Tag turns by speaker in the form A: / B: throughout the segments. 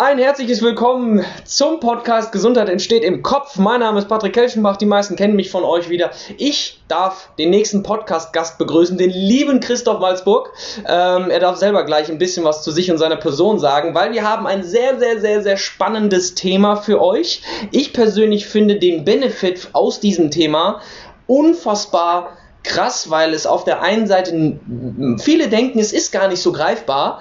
A: Ein herzliches Willkommen zum Podcast Gesundheit entsteht im Kopf. Mein Name ist Patrick Kelschenbach, die meisten kennen mich von euch wieder. Ich darf den nächsten Podcast-Gast begrüßen, den lieben Christoph Walzburg. Ähm, er darf selber gleich ein bisschen was zu sich und seiner Person sagen, weil wir haben ein sehr, sehr, sehr, sehr spannendes Thema für euch. Ich persönlich finde den Benefit aus diesem Thema unfassbar krass, weil es auf der einen Seite viele denken, es ist gar nicht so greifbar.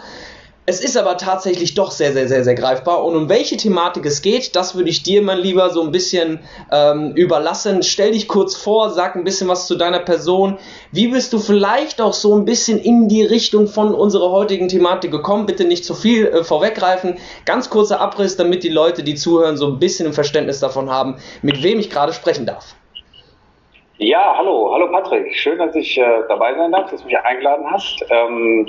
A: Es ist aber tatsächlich doch sehr, sehr, sehr, sehr greifbar. Und um welche Thematik es geht, das würde ich dir, mein Lieber, so ein bisschen ähm, überlassen. Stell dich kurz vor, sag ein bisschen was zu deiner Person. Wie bist du vielleicht auch so ein bisschen in die Richtung von unserer heutigen Thematik gekommen? Bitte nicht zu viel äh, vorweggreifen. Ganz kurzer Abriss, damit die Leute, die zuhören, so ein bisschen ein Verständnis davon haben, mit wem ich gerade sprechen darf.
B: Ja, hallo, hallo Patrick. Schön, dass ich äh, dabei sein darf, dass du mich eingeladen hast. Ähm,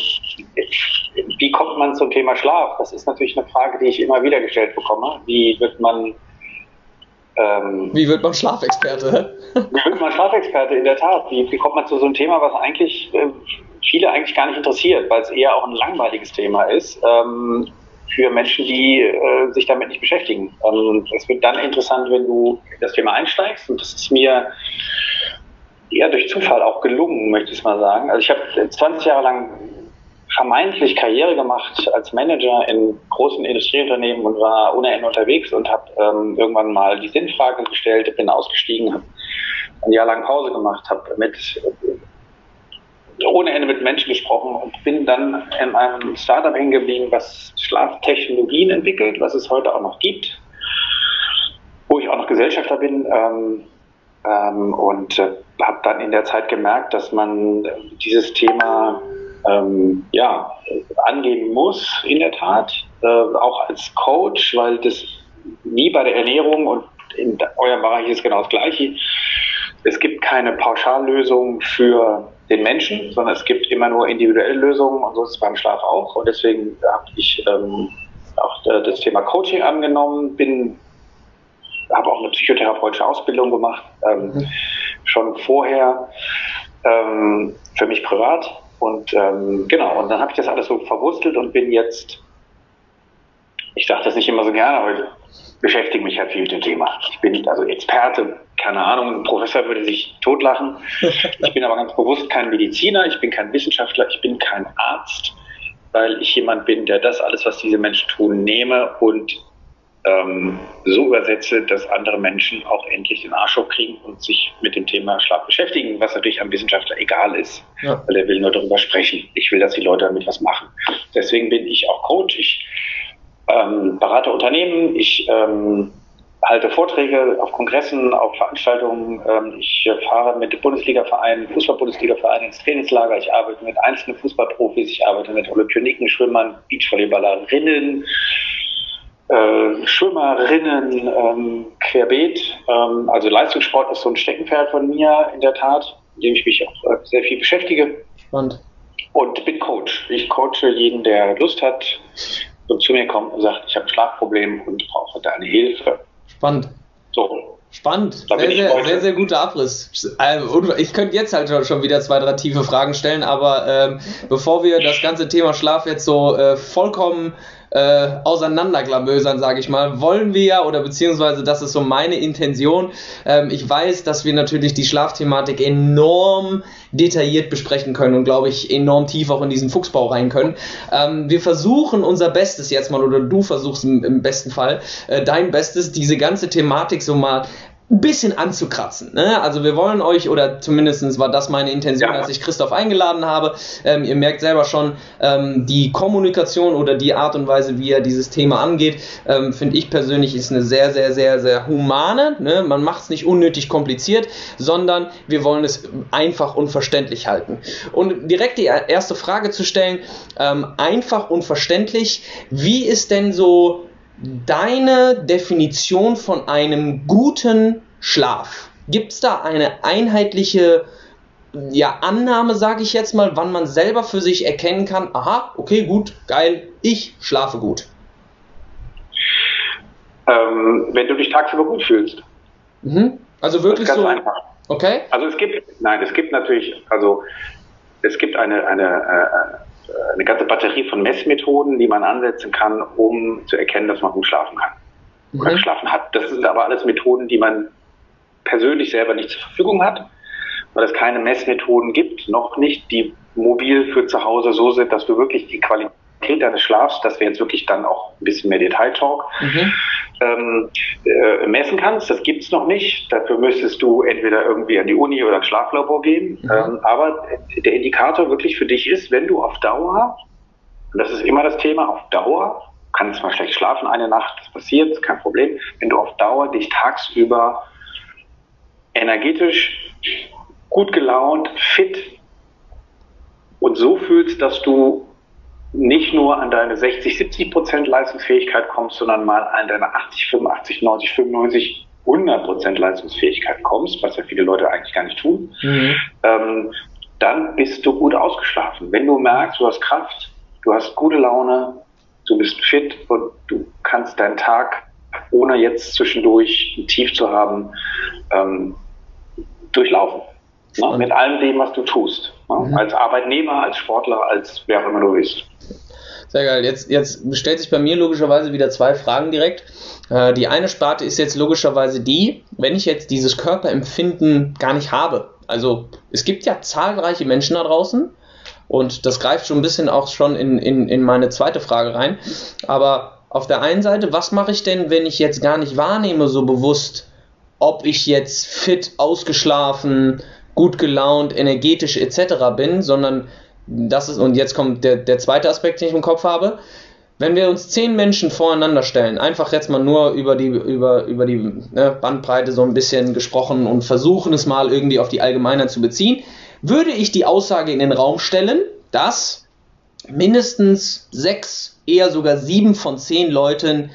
B: wie kommt man zum Thema Schlaf? Das ist natürlich eine Frage, die ich immer wieder gestellt bekomme. Wie wird man
A: ähm, wie wird man Schlafexperte?
B: wie wird man Schlafexperte, in der Tat. Wie, wie kommt man zu so einem Thema, was eigentlich äh, viele eigentlich gar nicht interessiert, weil es eher auch ein langweiliges Thema ist ähm, für Menschen, die äh, sich damit nicht beschäftigen. Und es wird dann interessant, wenn du in das Thema einsteigst. Und das ist mir eher durch Zufall auch gelungen, möchte ich mal sagen. Also ich habe 20 Jahre lang vermeintlich Karriere gemacht als Manager in großen Industrieunternehmen und war ohne Ende unterwegs und habe ähm, irgendwann mal die Sinnfrage gestellt, bin ausgestiegen, habe ein Jahr lang Pause gemacht, habe mit ohne Ende mit Menschen gesprochen und bin dann in einem Startup hängen geblieben, was Schlaftechnologien entwickelt, was es heute auch noch gibt, wo ich auch noch Gesellschafter bin. Ähm, ähm, und äh, habe dann in der Zeit gemerkt, dass man dieses Thema ähm, ja, angehen muss, in der Tat, äh, auch als Coach, weil das wie bei der Ernährung und in eurem Bereich ist genau das Gleiche. Es gibt keine Pauschallösung für den Menschen, sondern es gibt immer nur individuelle Lösungen und so ist es beim Schlaf auch. Und deswegen habe ich ähm, auch äh, das Thema Coaching angenommen, bin habe auch eine psychotherapeutische Ausbildung gemacht, ähm, mhm. schon vorher ähm, für mich privat. Und ähm, genau, und dann habe ich das alles so verwurstelt und bin jetzt, ich sage das nicht immer so gerne, aber beschäftige mich halt viel mit dem Thema. Ich bin also Experte, keine Ahnung, ein Professor würde sich totlachen. Ich bin aber ganz bewusst kein Mediziner, ich bin kein Wissenschaftler, ich bin kein Arzt, weil ich jemand bin, der das alles, was diese Menschen tun, nehme und ähm, so übersetze, dass andere Menschen auch endlich den Arsch hochkriegen und sich mit dem Thema Schlaf beschäftigen, was natürlich einem Wissenschaftler egal ist, ja. weil er will nur darüber sprechen. Ich will, dass die Leute damit was machen. Deswegen bin ich auch Coach. Ich ähm, berate Unternehmen. Ich ähm, halte Vorträge auf Kongressen, auf Veranstaltungen. Ähm, ich fahre mit Bundesliga-Vereinen, Fußball-Bundesliga-Vereinen ins Trainingslager. Ich arbeite mit einzelnen Fußballprofis. Ich arbeite mit Olympioniken, Schwimmern, Beachvolleyballerinnen äh, Schwimmerinnen ähm, querbeet. Ähm, also Leistungssport ist so ein Steckenpferd von mir in der Tat, in dem ich mich auch äh, sehr viel beschäftige. Spannend. Und bin Coach. Ich coache jeden, der Lust hat und zu mir kommt und sagt, ich habe ein Schlafproblem und brauche deine Hilfe.
A: Spannend. So. Spannend. Sehr, sehr, sehr, sehr, guter Abriss. Also, ich könnte jetzt halt schon wieder zwei, drei tiefe Fragen stellen, aber ähm, bevor wir das ganze Thema Schlaf jetzt so äh, vollkommen äh, auseinanderklamösern, sage ich mal, wollen wir ja, oder beziehungsweise das ist so meine Intention. Ähm, ich weiß, dass wir natürlich die Schlafthematik enorm detailliert besprechen können und glaube ich enorm tief auch in diesen Fuchsbau rein können. Ähm, wir versuchen unser Bestes jetzt mal, oder du versuchst im, im besten Fall äh, dein Bestes, diese ganze Thematik so mal ein bisschen anzukratzen. Ne? Also wir wollen euch, oder zumindest war das meine Intention, als ich Christoph eingeladen habe. Ähm, ihr merkt selber schon, ähm, die Kommunikation oder die Art und Weise, wie er dieses Thema angeht, ähm, finde ich persönlich ist eine sehr, sehr, sehr, sehr humane. Ne? Man macht es nicht unnötig kompliziert, sondern wir wollen es einfach und verständlich halten. Und direkt die erste Frage zu stellen, ähm, einfach und verständlich, wie ist denn so deine Definition von einem guten Schlaf? Gibt es da eine einheitliche ja, Annahme, sage ich jetzt mal, wann man selber für sich erkennen kann, aha, okay, gut, geil, ich schlafe gut?
B: Ähm, wenn du dich tagsüber gut fühlst.
A: Mhm. Also wirklich
B: ganz so. Einfach.
A: Okay.
B: Also es gibt, nein, es gibt natürlich, also es gibt eine, eine, äh, eine ganze Batterie von Messmethoden, die man ansetzen kann, um zu erkennen, dass man gut schlafen kann mhm. oder geschlafen hat. Das sind aber alles Methoden, die man persönlich selber nicht zur Verfügung hat, weil es keine Messmethoden gibt, noch nicht, die mobil für zu Hause so sind, dass du wirklich die Qualität deines Schlafs, das wäre jetzt wirklich dann auch ein bisschen mehr Detail-Talk, mhm. ähm, äh, messen kannst. Das gibt's noch nicht. Dafür müsstest du entweder irgendwie an die Uni oder ins Schlaflabor gehen. Mhm. Ähm, aber der Indikator wirklich für dich ist, wenn du auf Dauer, und das ist immer das Thema, auf Dauer, kannst mal schlecht schlafen eine Nacht, das passiert, kein Problem, wenn du auf Dauer dich tagsüber energetisch, gut gelaunt, fit und so fühlst, dass du nicht nur an deine 60, 70 Prozent Leistungsfähigkeit kommst, sondern mal an deine 80, 85, 90, 95, 100 Prozent Leistungsfähigkeit kommst, was ja viele Leute eigentlich gar nicht tun, mhm. ähm, dann bist du gut ausgeschlafen. Wenn du merkst, du hast Kraft, du hast gute Laune, du bist fit und du kannst deinen Tag, ohne jetzt zwischendurch ein Tief zu haben, ähm, durchlaufen. Ne? Mit allem dem, was du tust. Ne? Mhm. Als Arbeitnehmer, als Sportler, als wer auch immer du bist.
A: Sehr geil. Jetzt, jetzt stellt sich bei mir logischerweise wieder zwei Fragen direkt. Äh, die eine Sparte ist jetzt logischerweise die, wenn ich jetzt dieses Körperempfinden gar nicht habe. Also es gibt ja zahlreiche Menschen da draußen und das greift schon ein bisschen auch schon in, in, in meine zweite Frage rein. Aber auf der einen Seite, was mache ich denn, wenn ich jetzt gar nicht wahrnehme so bewusst, ob ich jetzt fit, ausgeschlafen, gut gelaunt, energetisch etc. bin, sondern das ist, und jetzt kommt der, der zweite Aspekt, den ich im Kopf habe. Wenn wir uns zehn Menschen voreinander stellen, einfach jetzt mal nur über die, über, über die ne, Bandbreite so ein bisschen gesprochen und versuchen es mal irgendwie auf die Allgemeinheit zu beziehen, würde ich die Aussage in den Raum stellen, dass mindestens sechs, eher sogar sieben von zehn Leuten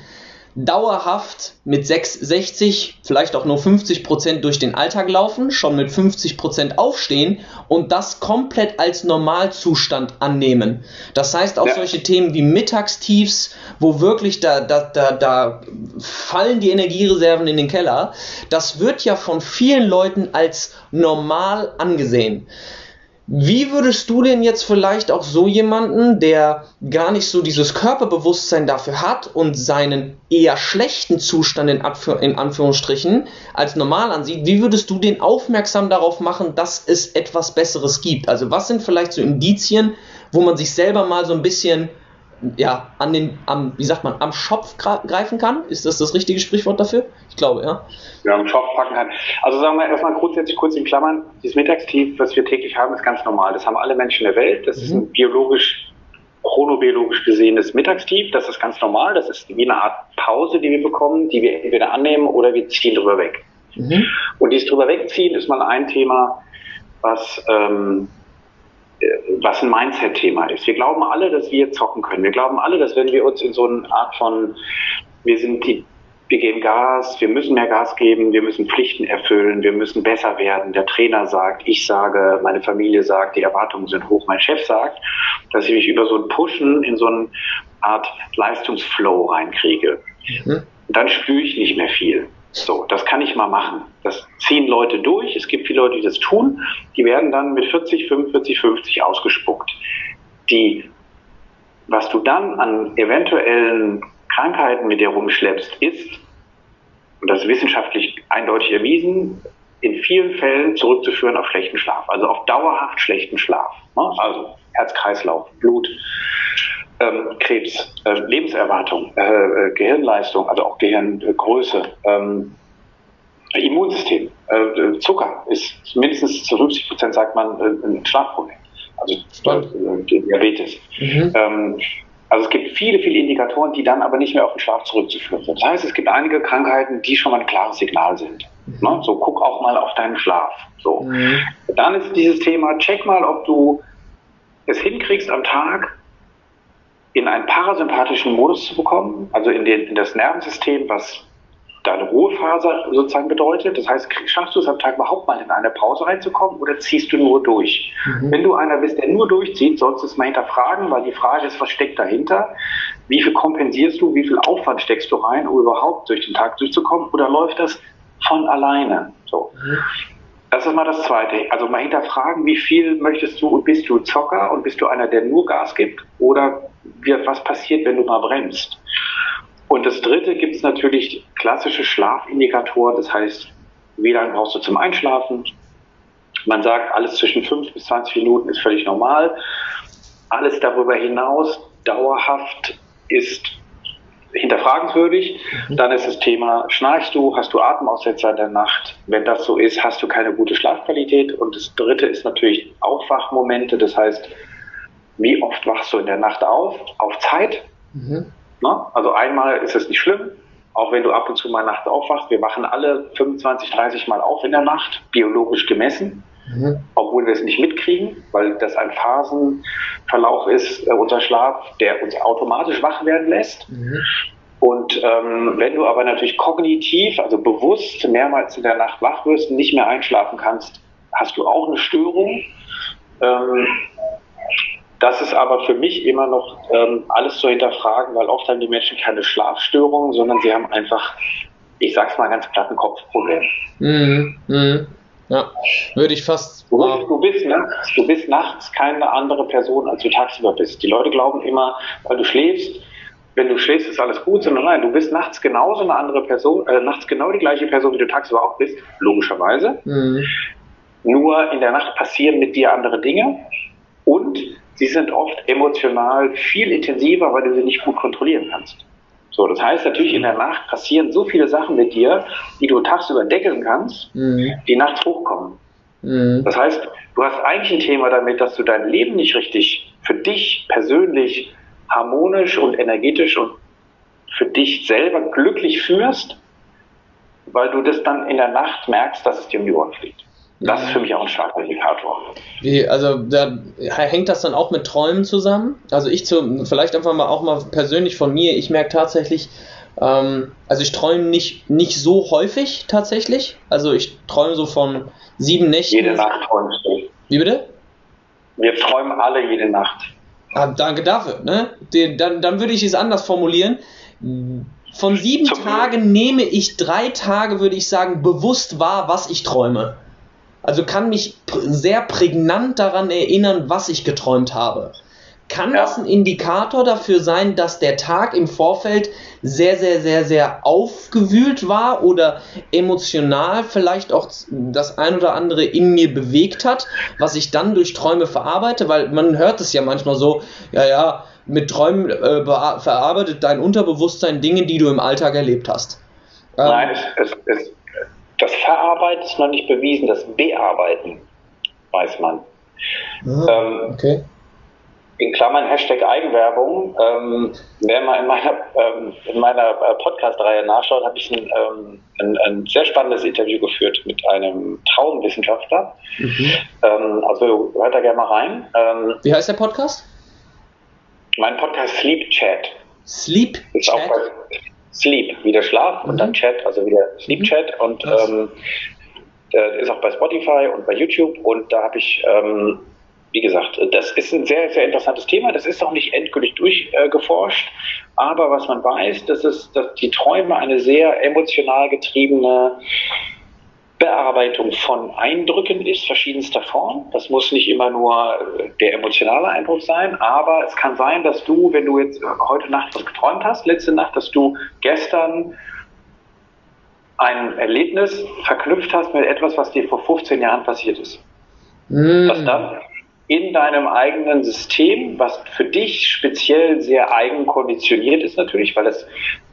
A: dauerhaft mit 6, 60, vielleicht auch nur 50 Prozent durch den Alltag laufen, schon mit 50 Prozent aufstehen und das komplett als Normalzustand annehmen. Das heißt auch ja. solche Themen wie Mittagstiefs, wo wirklich da, da, da, da fallen die Energiereserven in den Keller, das wird ja von vielen Leuten als normal angesehen. Wie würdest du denn jetzt vielleicht auch so jemanden, der gar nicht so dieses Körperbewusstsein dafür hat und seinen eher schlechten Zustand in, Anführ in, Anführungsstrichen als normal ansieht, wie würdest du den aufmerksam darauf machen, dass es etwas Besseres gibt? Also was sind vielleicht so Indizien, wo man sich selber mal so ein bisschen ja, an den, am, wie sagt man, am Schopf greifen kann? Ist das das richtige Sprichwort dafür? Ich glaube, ja.
B: Ja, am Schopf packen kann. Also sagen wir erstmal grundsätzlich kurz in Klammern, dieses Mittagstief, was wir täglich haben, ist ganz normal. Das haben alle Menschen der Welt. Das mhm. ist ein biologisch, chronobiologisch gesehenes Mittagstief. Das ist ganz normal. Das ist wie eine Art Pause, die wir bekommen, die wir entweder annehmen oder wir ziehen drüber weg. Mhm. Und dieses drüber wegziehen ist mal ein Thema, was ähm, was ein Mindset-Thema ist. Wir glauben alle, dass wir zocken können. Wir glauben alle, dass wenn wir uns in so eine Art von, wir sind die, wir geben Gas, wir müssen mehr Gas geben, wir müssen Pflichten erfüllen, wir müssen besser werden. Der Trainer sagt, ich sage, meine Familie sagt, die Erwartungen sind hoch, mein Chef sagt, dass ich mich über so ein Pushen in so eine Art Leistungsflow reinkriege. Mhm. Dann spüre ich nicht mehr viel. So, das kann ich mal machen. Das ziehen Leute durch. Es gibt viele Leute, die das tun. Die werden dann mit 40, 45, 50 ausgespuckt. Die, was du dann an eventuellen Krankheiten mit dir rumschleppst, ist, und das ist wissenschaftlich eindeutig erwiesen, in vielen Fällen zurückzuführen auf schlechten Schlaf, also auf dauerhaft schlechten Schlaf. Ne? Also Herz-Kreislauf, Blut, ähm, Krebs, äh, Lebenserwartung, äh, äh, Gehirnleistung, also auch Gehirngröße, ähm, Immunsystem, äh, Zucker ist mindestens zu 50 Prozent, sagt man, äh, ein Schlafproblem. Also äh, Diabetes. Mhm. Ähm, also es gibt viele, viele Indikatoren, die dann aber nicht mehr auf den Schlaf zurückzuführen sind. Das heißt, es gibt einige Krankheiten, die schon mal ein klares Signal sind. Ne? So, guck auch mal auf deinen Schlaf. So. Mhm. Dann ist dieses Thema, check mal, ob du es hinkriegst am Tag, in einen parasympathischen Modus zu bekommen, also in, den, in das Nervensystem, was deine Ruhephase sozusagen bedeutet. Das heißt, schaffst du es am Tag überhaupt mal in eine Pause reinzukommen oder ziehst du nur durch? Mhm. Wenn du einer bist, der nur durchzieht, sollst du es mal hinterfragen, weil die Frage ist, was steckt dahinter? Wie viel kompensierst du? Wie viel Aufwand steckst du rein, um überhaupt durch den Tag durchzukommen? Oder läuft das von alleine? So. Mhm. Das ist mal das Zweite. Also mal hinterfragen, wie viel möchtest du und bist du Zocker und bist du einer, der nur Gas gibt oder was passiert, wenn du mal bremst? Und das Dritte gibt es natürlich klassische Schlafindikatoren, das heißt, wie lange brauchst du zum Einschlafen? Man sagt, alles zwischen 5 bis 20 Minuten ist völlig normal. Alles darüber hinaus dauerhaft ist hinterfragenswürdig. Mhm. Dann ist das Thema, schnarchst du, hast du Atemaussetzer in der Nacht? Wenn das so ist, hast du keine gute Schlafqualität. Und das Dritte ist natürlich Aufwachmomente. Das heißt, wie oft wachst du in der Nacht auf? Auf Zeit? Mhm. Na, also einmal ist es nicht schlimm, auch wenn du ab und zu mal nachts aufwachst. Wir wachen alle 25, 30 Mal auf in der Nacht, biologisch gemessen. Mhm. Obwohl wir es nicht mitkriegen, weil das ein Phasenverlauf ist, äh, unser Schlaf, der uns automatisch wach werden lässt. Mhm. Und ähm, wenn du aber natürlich kognitiv, also bewusst mehrmals in der Nacht wach wirst und nicht mehr einschlafen kannst, hast du auch eine Störung. Ähm, das ist aber für mich immer noch ähm, alles zu hinterfragen, weil oft haben die Menschen keine Schlafstörungen, sondern sie haben einfach, ich sag's mal ganz platt, ein Kopfproblem. Mhm.
A: Mhm. Ja, würde ich fast.
B: Du, du, bist, ne? du bist nachts keine andere Person, als du tagsüber bist. Die Leute glauben immer, weil du schläfst, wenn du schläfst, ist alles gut, sondern nein, du bist nachts genauso eine andere Person, äh, nachts genau die gleiche Person, wie du tagsüber auch bist, logischerweise. Mhm. Nur in der Nacht passieren mit dir andere Dinge und sie sind oft emotional viel intensiver, weil du sie nicht gut kontrollieren kannst. So, das heißt natürlich in der Nacht passieren so viele Sachen mit dir, die du tagsüber deckeln kannst, mhm. die nachts hochkommen. Mhm. Das heißt, du hast eigentlich ein Thema damit, dass du dein Leben nicht richtig für dich persönlich harmonisch und energetisch und für dich selber glücklich führst, weil du das dann in der Nacht merkst, dass es dir um die Ohren fliegt. Das ist für mich auch ein starker Indikator.
A: Wie, also da hängt das dann auch mit Träumen zusammen? Also ich zu, vielleicht einfach mal auch mal persönlich von mir, ich merke tatsächlich, ähm, also ich träume nicht, nicht so häufig tatsächlich. Also ich träume so von sieben Nächten.
B: Jede Nacht träumst du.
A: Wie bitte?
B: Wir träumen alle jede Nacht.
A: Ah, danke dafür. Ne? Den, dann, dann würde ich es anders formulieren. Von sieben Zum Tagen nehme ich drei Tage, würde ich sagen, bewusst wahr, was ich träume. Also kann mich sehr prägnant daran erinnern, was ich geträumt habe. Kann ja. das ein Indikator dafür sein, dass der Tag im Vorfeld sehr, sehr, sehr, sehr aufgewühlt war oder emotional vielleicht auch das ein oder andere in mir bewegt hat, was ich dann durch Träume verarbeite? Weil man hört es ja manchmal so, ja, ja, mit Träumen äh, verarbeitet dein Unterbewusstsein Dinge, die du im Alltag erlebt hast.
B: Ähm, Nein, es, es, es das Verarbeiten ist noch nicht bewiesen, das Bearbeiten weiß man. Ah, ähm, okay. In Klammern Hashtag Eigenwerbung. Ähm, wer mal in meiner, ähm, meiner äh, Podcast-Reihe nachschaut, habe ich ein, ähm, ein, ein, sehr spannendes Interview geführt mit einem Traumwissenschaftler. Mhm. Ähm, also hört da gerne mal rein.
A: Ähm, Wie heißt der Podcast?
B: Mein Podcast Sleep Chat.
A: Sleep
B: Chat? Auch bei, Sleep, wie der Schlaf mhm. und dann mhm. Chat, also wieder Sleep mhm. Chat und ähm, ist auch bei Spotify und bei YouTube und da habe ich, ähm, wie gesagt, das ist ein sehr, sehr interessantes Thema. Das ist auch nicht endgültig durchgeforscht, äh, aber was man weiß, das ist, dass die Träume eine sehr emotional getriebene Bearbeitung von Eindrücken ist, verschiedenster Form. Das muss nicht immer nur äh, der emotionale Eindruck sein, aber es kann sein, dass du, wenn du jetzt äh, heute Nacht was geträumt hast, letzte Nacht, dass du gestern ein Erlebnis verknüpft hast mit etwas, was dir vor 15 Jahren passiert ist. Mm. Was dann in deinem eigenen System, was für dich speziell sehr eigen konditioniert ist natürlich, weil das,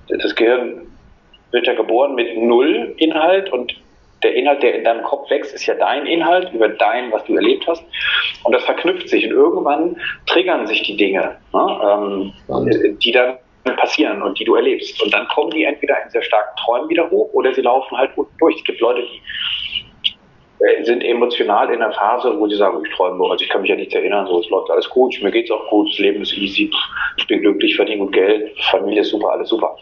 B: das Gehirn wird ja geboren mit Null Inhalt und der Inhalt, der in deinem Kopf wächst, ist ja dein Inhalt über dein, was du erlebt hast. Und das verknüpft sich. Und irgendwann triggern sich die Dinge, ne, ähm, die dann passieren und die du erlebst. Und dann kommen die entweder in sehr starken Träumen wieder hoch oder sie laufen halt unten durch. Es gibt Leute, die äh, sind emotional in einer Phase, wo sie sagen, ich träume, also ich kann mich ja nichts erinnern, so es läuft alles gut, mir geht's auch gut, das Leben ist easy, ich bin glücklich, verdiene gut Geld, Familie ist super, alles super.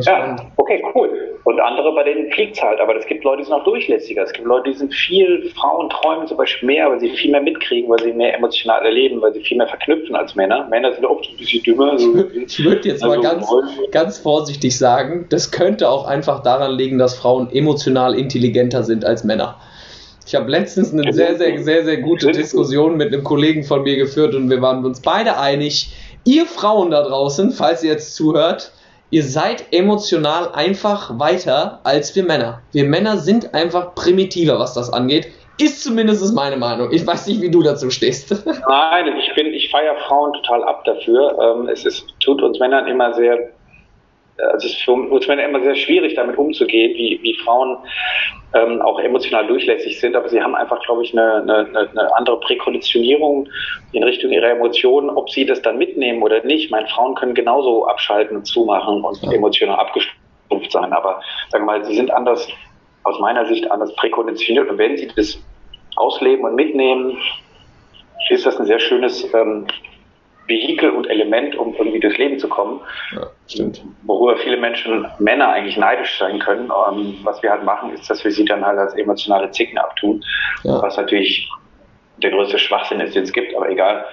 B: Ja, okay, cool. Und andere, bei denen fliegt es halt. Aber es gibt Leute, die sind auch durchlässiger. Es gibt Leute, die sind viel, Frauen träumen zum Beispiel mehr, weil sie viel mehr mitkriegen, weil sie mehr emotional erleben, weil sie viel mehr verknüpfen als Männer. Männer sind oft ein bisschen dümmer.
A: Also, ich würde jetzt also mal ganz, ganz vorsichtig sagen, das könnte auch einfach daran liegen, dass Frauen emotional intelligenter sind als Männer. Ich habe letztens eine sehr, sehr, sehr, sehr gute Diskussion mit einem Kollegen von mir geführt und wir waren uns beide einig, ihr Frauen da draußen, falls ihr jetzt zuhört, ihr seid emotional einfach weiter als wir Männer. Wir Männer sind einfach primitiver, was das angeht. Ist zumindest meine Meinung. Ich weiß nicht, wie du dazu stehst.
B: Nein, ich ich feiere Frauen total ab dafür. Ähm, es ist, tut uns Männern immer sehr also es ist für uns Männer immer sehr schwierig, damit umzugehen, wie, wie Frauen ähm, auch emotional durchlässig sind, aber sie haben einfach, glaube ich, eine, eine, eine andere Präkonditionierung in Richtung ihrer Emotionen, ob sie das dann mitnehmen oder nicht. Meine Frauen können genauso abschalten und zumachen und ja. emotional abgestumpft sein, aber sagen wir mal, sie sind anders, aus meiner Sicht anders präkonditioniert und wenn sie das ausleben und mitnehmen, ist das ein sehr schönes ähm, Vehikel und Element, um irgendwie durchs Leben zu kommen. Ja, stimmt. Worüber viele Menschen, Männer eigentlich neidisch sein können. Ähm, was wir halt machen, ist, dass wir sie dann halt als emotionale Zicken abtun, ja. was natürlich der größte Schwachsinn ist, den es gibt, aber egal.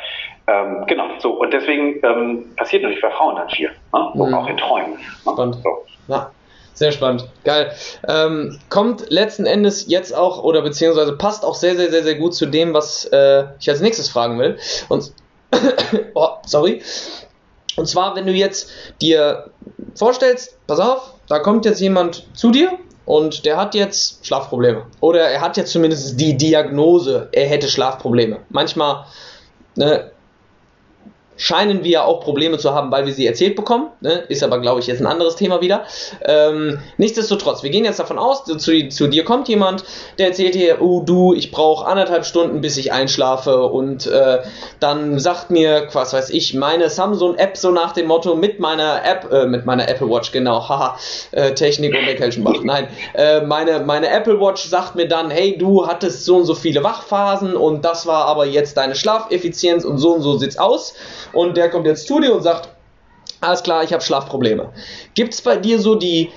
B: Ähm, genau, so. Und deswegen ähm, passiert natürlich bei Frauen dann viel. Ne? Mhm. Auch in Träumen. Ne?
A: Spannend. So. Ja. Sehr spannend. Geil. Ähm, kommt letzten Endes jetzt auch oder beziehungsweise passt auch sehr, sehr, sehr, sehr gut zu dem, was äh, ich als nächstes fragen will. Und oh, sorry. Und zwar, wenn du jetzt dir vorstellst, pass auf, da kommt jetzt jemand zu dir und der hat jetzt Schlafprobleme. Oder er hat jetzt zumindest die Diagnose, er hätte Schlafprobleme. Manchmal ne, scheinen wir auch Probleme zu haben, weil wir sie erzählt bekommen. Ne? Ist aber, glaube ich, jetzt ein anderes Thema wieder. Ähm, nichtsdestotrotz, wir gehen jetzt davon aus, zu, zu dir kommt jemand, der erzählt dir, oh du, ich brauche anderthalb Stunden, bis ich einschlafe und äh, dann sagt mir, was weiß ich, meine Samsung-App so nach dem Motto mit meiner App, äh, mit meiner Apple Watch, genau, haha, äh, Technik und Kelchenbach, nein, äh, meine, meine Apple Watch sagt mir dann, hey, du hattest so und so viele Wachphasen und das war aber jetzt deine Schlafeffizienz und so und so sieht's aus und der kommt jetzt zu dir und sagt, alles klar, ich habe Schlafprobleme. Gibt es bei dir so die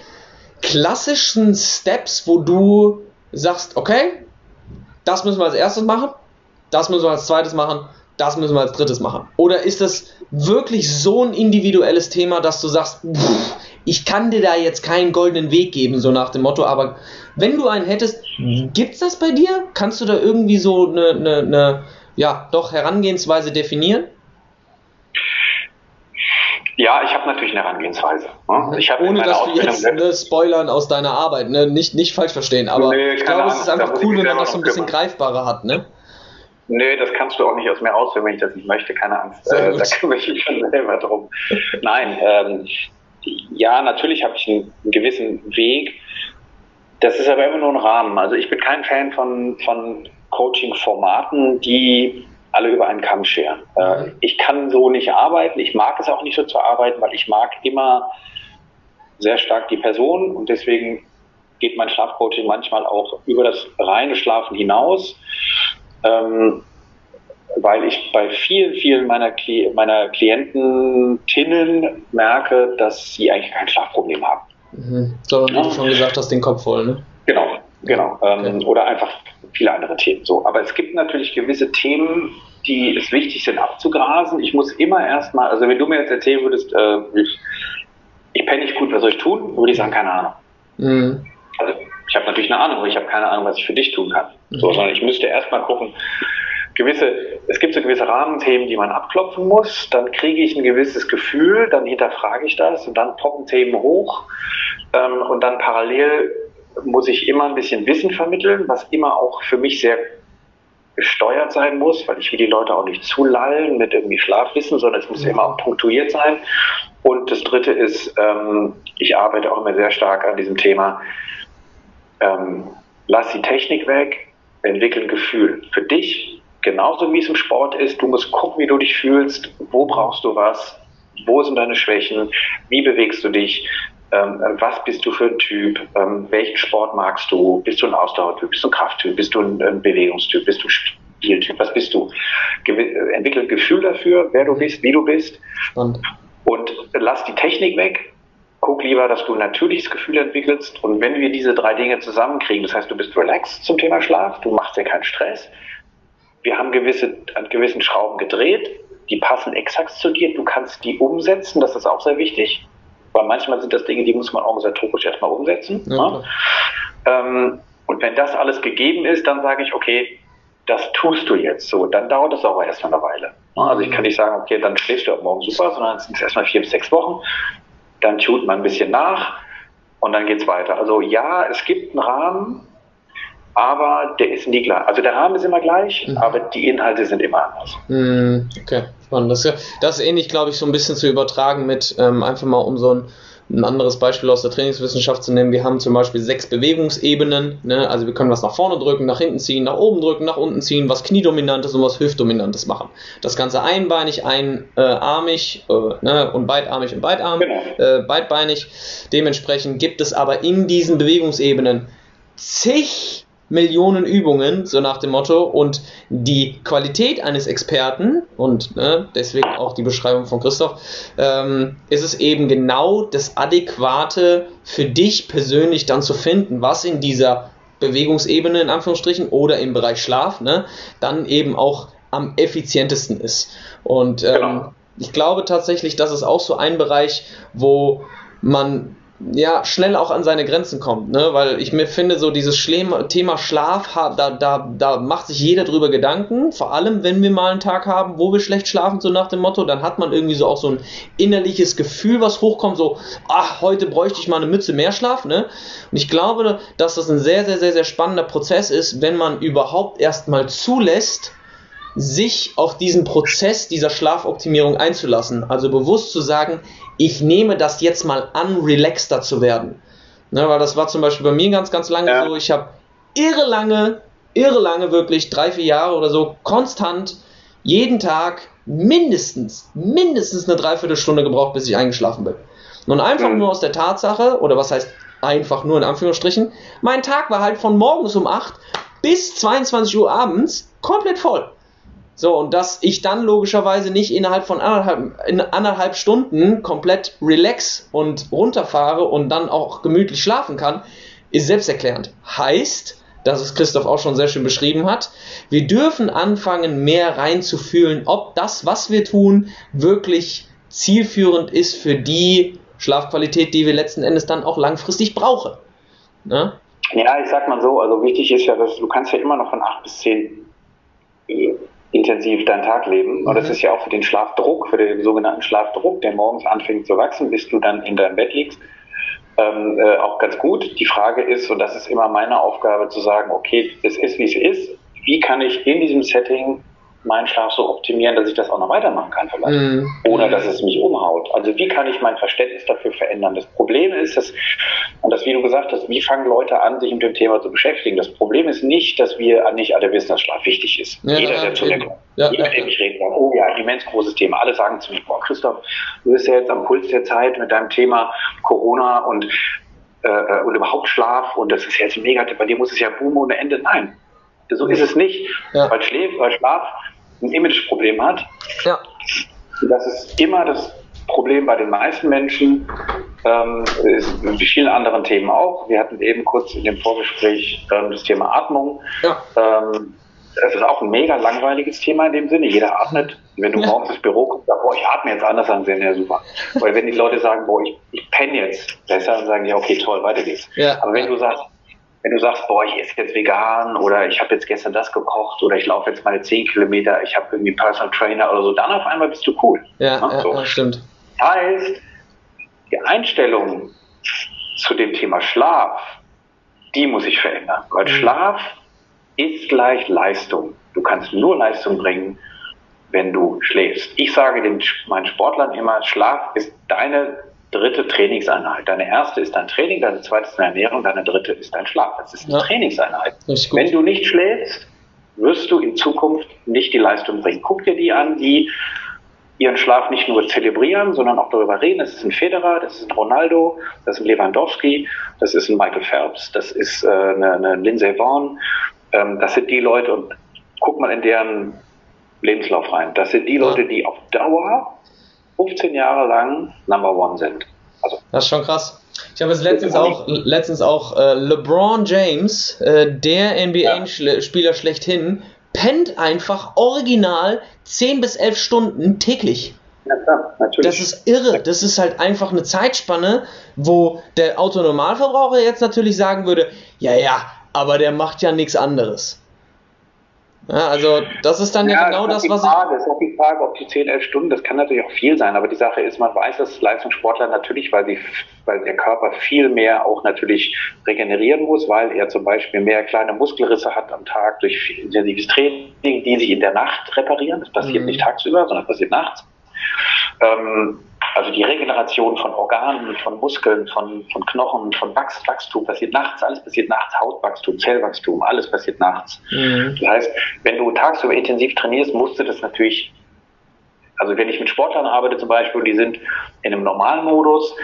A: klassischen Steps, wo du sagst, okay, das müssen wir als erstes machen, das müssen wir als zweites machen, das müssen wir als drittes machen? Oder ist das wirklich so ein individuelles Thema, dass du sagst, pff, ich kann dir da jetzt keinen goldenen Weg geben, so nach dem Motto, aber wenn du einen hättest, gibt es das bei dir? Kannst du da irgendwie so eine, eine, eine ja, doch Herangehensweise definieren?
B: Ja, ich habe natürlich eine Herangehensweise.
A: Ne? Ich Ohne dass du jetzt ne, spoilern aus deiner Arbeit, ne? nicht, nicht falsch verstehen, aber nee, ich glaube, es ist einfach cool, wenn man das so ein bisschen greifbarer hat. Ne?
B: Nö, das kannst du auch nicht aus mir ausführen, wenn ich das nicht möchte, keine Angst. Äh, da kümmere ich mich schon selber drum. Nein, ähm, ja, natürlich habe ich einen, einen, gewissen Weg. Das ist aber immer nur ein Rahmen. Also ich bin kein Fan von, von Coaching-Formaten, die alle über einen Kamm scheren. Äh, ich kann so nicht arbeiten, ich mag es auch nicht so zu arbeiten, weil ich mag immer sehr stark die Person und deswegen geht mein Schlafcoaching manchmal auch über das reine Schlafen hinaus, ähm, weil ich bei vielen, vielen meiner, Kli meiner Klientinnen merke, dass sie eigentlich kein Schlafproblem haben.
A: Mhm. Sondern, wie ja. du schon gesagt hast, den Kopf voll, ne?
B: Genau, genau. Ähm, okay. Oder einfach viele andere Themen so. Aber es gibt natürlich gewisse Themen, die es wichtig sind abzugrasen. Ich muss immer erstmal, also wenn du mir jetzt erzählen würdest, äh, ich, ich penne nicht gut, was soll ich tun, würde ich sagen, keine Ahnung. Mhm. Also ich habe natürlich eine Ahnung, aber ich habe keine Ahnung, was ich für dich tun kann. Mhm. So, sondern ich müsste erstmal gucken, gewisse, es gibt so gewisse Rahmenthemen, die man abklopfen muss, dann kriege ich ein gewisses Gefühl, dann hinterfrage ich das und dann poppen Themen hoch ähm, und dann parallel muss ich immer ein bisschen Wissen vermitteln, was immer auch für mich sehr gesteuert sein muss, weil ich will die Leute auch nicht zulallen mit irgendwie Schlafwissen, sondern es muss mhm. immer auch punktuiert sein. Und das Dritte ist, ähm, ich arbeite auch immer sehr stark an diesem Thema, ähm, lass die Technik weg, entwickel ein Gefühl für dich, genauso wie es im Sport ist. Du musst gucken, wie du dich fühlst, wo brauchst du was, wo sind deine Schwächen, wie bewegst du dich, was bist du für ein Typ, ähm, welchen Sport magst du, bist du ein Ausdauertyp, bist du ein Krafttyp, bist du ein, Bewegungstyp, bist du ein Spieltyp, was bist du? Ge äh, entwickle ein Gefühl dafür, wer du bist, wie du bist. Und, und lass die Technik weg, guck lieber, dass du ein natürliches Gefühl entwickelst. Und wenn wir diese drei Dinge zusammenkriegen, das heißt, du bist relaxed zum Thema Schlaf, du machst dir keinen Stress, wir haben gewisse, an gewissen Schrauben gedreht, die passen exakt zu dir, du kannst die umsetzen, das ist auch sehr wichtig weil manchmal sind das Dinge, die muss man organisatorisch erstmal umsetzen. Ja. Ne? Ähm, Und wenn das alles gegeben ist, dann sage ich, okay, das tust du jetzt so. Dann dauert das aber erstmal eine Weile. Also ich kann nicht sagen, okay, dann schläfst du ab morgen super, sondern es sind erstmal vier bis sechs Wochen. Dann tut man ein bisschen nach und dann geht's weiter. Also ja, es gibt einen Rahmen, aber der ist nie gleich. Also der Rahmen ist immer gleich, mhm. aber die Inhalte sind immer anders.
A: Mhm, okay, spannend. Das ist, das ist ähnlich, glaube ich, so ein bisschen zu übertragen mit ähm, einfach mal um so ein ein anderes Beispiel aus der Trainingswissenschaft zu nehmen, wir haben zum Beispiel sechs Bewegungsebenen, ne? also wir können was nach vorne drücken, nach hinten ziehen, nach oben drücken, nach unten ziehen, was Kniedominantes und was Hüftdominantes machen. Das Ganze einbeinig, einarmig äh, ne? und beidarmig und beidarm, genau. äh, beidbeinig. Dementsprechend gibt es aber in diesen Bewegungsebenen zig Millionen Übungen, so nach dem Motto. Und die Qualität eines Experten, und ne, deswegen auch die Beschreibung von Christoph, ähm, ist es eben genau das Adäquate für dich persönlich dann zu finden, was in dieser Bewegungsebene in Anführungsstrichen oder im Bereich Schlaf, ne, dann eben auch am effizientesten ist. Und ähm, genau. ich glaube tatsächlich, das ist auch so ein Bereich, wo man ja, schnell auch an seine Grenzen kommt, ne? Weil ich mir finde, so dieses Schlema, Thema Schlaf, da, da, da macht sich jeder drüber Gedanken. Vor allem, wenn wir mal einen Tag haben, wo wir schlecht schlafen, so nach dem Motto, dann hat man irgendwie so auch so ein innerliches Gefühl, was hochkommt, so, ach, heute bräuchte ich mal eine Mütze mehr Schlaf, ne? Und ich glaube, dass das ein sehr, sehr, sehr, sehr spannender Prozess ist, wenn man überhaupt erstmal zulässt, sich auf diesen Prozess dieser Schlafoptimierung einzulassen. Also bewusst zu sagen, ich nehme das jetzt mal an, relaxter zu werden. Ne, weil das war zum Beispiel bei mir ganz, ganz lange ja. so. Ich habe irre lange, irre lange wirklich, drei, vier Jahre oder so, konstant jeden Tag mindestens, mindestens eine Dreiviertelstunde gebraucht, bis ich eingeschlafen bin. Nun einfach mhm. nur aus der Tatsache, oder was heißt einfach nur in Anführungsstrichen, mein Tag war halt von morgens um 8 bis 22 Uhr abends komplett voll. So, und dass ich dann logischerweise nicht innerhalb von anderthalb, in anderthalb Stunden komplett relax und runterfahre und dann auch gemütlich schlafen kann, ist selbsterklärend. Heißt, dass es Christoph auch schon sehr schön beschrieben hat, wir dürfen anfangen, mehr reinzufühlen, ob das, was wir tun, wirklich zielführend ist für die Schlafqualität, die wir letzten Endes dann auch langfristig brauchen.
B: Ne? Ja, ich sag mal so, also wichtig ist ja, dass du kannst ja immer noch von 8 bis 10 intensiv deinen Tag leben. Und das mhm. ist ja auch für den Schlafdruck, für den sogenannten Schlafdruck, der morgens anfängt zu wachsen, bis du dann in deinem Bett liegst, ähm, äh, auch ganz gut. Die Frage ist, und das ist immer meine Aufgabe, zu sagen, okay, es ist, wie es ist. Wie kann ich in diesem Setting meinen Schlaf so optimieren, dass ich das auch noch weitermachen kann vielleicht, mm. ohne dass es mich umhaut. Also wie kann ich mein Verständnis dafür verändern? Das Problem ist, dass, und das, wie du gesagt hast, wie fangen Leute an, sich mit dem Thema zu beschäftigen? Das Problem ist nicht, dass wir nicht alle wissen, dass Schlaf wichtig ist. Ja, Jeder, der zu mir kommt, ja, jeder, mit dem ich rede, sagt, oh ja, immens großes Thema. Alle sagen zu mir, boah, Christoph, du bist ja jetzt am Puls der Zeit mit deinem Thema Corona und äh, und überhaupt Schlaf und das ist jetzt mega, bei dir muss es ja boomen ohne Ende. Nein, so ist es nicht, ja. weil, Schläf, weil Schlaf ein Imageproblem hat. Ja. Das ist immer das Problem bei den meisten Menschen, ähm, wie vielen anderen Themen auch. Wir hatten eben kurz in dem Vorgespräch ähm, das Thema Atmung. Ja. Ähm, das ist auch ein mega langweiliges Thema in dem Sinne. Jeder atmet. Wenn du ja. morgens ins Büro kommst, sagst, boah, ich atme jetzt anders, dann sind ja super. Weil wenn die Leute sagen, boah, ich, ich penne jetzt besser, dann sagen die, okay, toll, weiter geht's. Ja. Aber wenn du sagst, wenn du sagst, boah, ich esse jetzt vegan oder ich habe jetzt gestern das gekocht oder ich laufe jetzt meine 10 Kilometer, ich habe irgendwie Personal Trainer oder so, dann auf einmal bist du cool.
A: Ja, ja, so. ja stimmt.
B: Heißt, die Einstellung zu dem Thema Schlaf, die muss ich verändern. Weil mhm. Schlaf ist gleich Leistung. Du kannst nur Leistung bringen, wenn du schläfst. Ich sage den, meinen Sportlern immer, Schlaf ist deine dritte Trainingseinheit. Deine erste ist dein Training, deine zweite ist deine Ernährung, deine dritte ist dein Schlaf. Das ist eine ja. Trainingseinheit. Ist Wenn du nicht schläfst, wirst du in Zukunft nicht die Leistung bringen. Guck dir die an, die ihren Schlaf nicht nur zelebrieren, sondern auch darüber reden. Das ist ein Federer, das ist ein Ronaldo, das ist ein Lewandowski, das ist ein Michael Phelps, das ist äh, eine, eine Lindsay Vaughn. Ähm, das sind die Leute, und guck mal in deren Lebenslauf rein. Das sind die Leute, die auf Dauer 15 Jahre lang Number One sind.
A: Also, das ist schon krass. Ich habe es letztens auch, letztens auch äh, LeBron James, äh, der NBA-Spieler ja. schlechthin, pennt einfach original 10 bis 11 Stunden täglich. Ja, klar, natürlich. Das ist irre. Das ist halt einfach eine Zeitspanne, wo der Autonormalverbraucher jetzt natürlich sagen würde, ja, ja, aber der macht ja nichts anderes. Ja, also das ist dann ja, genau das,
B: was Frage, ich... Das ist auch die Frage, ob die 10, 11 Stunden, das kann natürlich auch viel sein, aber die Sache ist, man weiß, dass Leistungssportler natürlich, weil, sie, weil der Körper viel mehr auch natürlich regenerieren muss, weil er zum Beispiel mehr kleine Muskelrisse hat am Tag durch intensives Training, die sich in der Nacht reparieren. Das passiert mhm. nicht tagsüber, sondern passiert nachts. Ähm, also die Regeneration von Organen, von Muskeln, von, von Knochen, von Wachs, Wachstum passiert nachts, alles passiert nachts, Hautwachstum, Zellwachstum, alles passiert nachts. Mhm. Das heißt, wenn du tagsüber intensiv trainierst, musst du das natürlich, also wenn ich mit Sportlern arbeite zum Beispiel die sind in einem normalen Modus,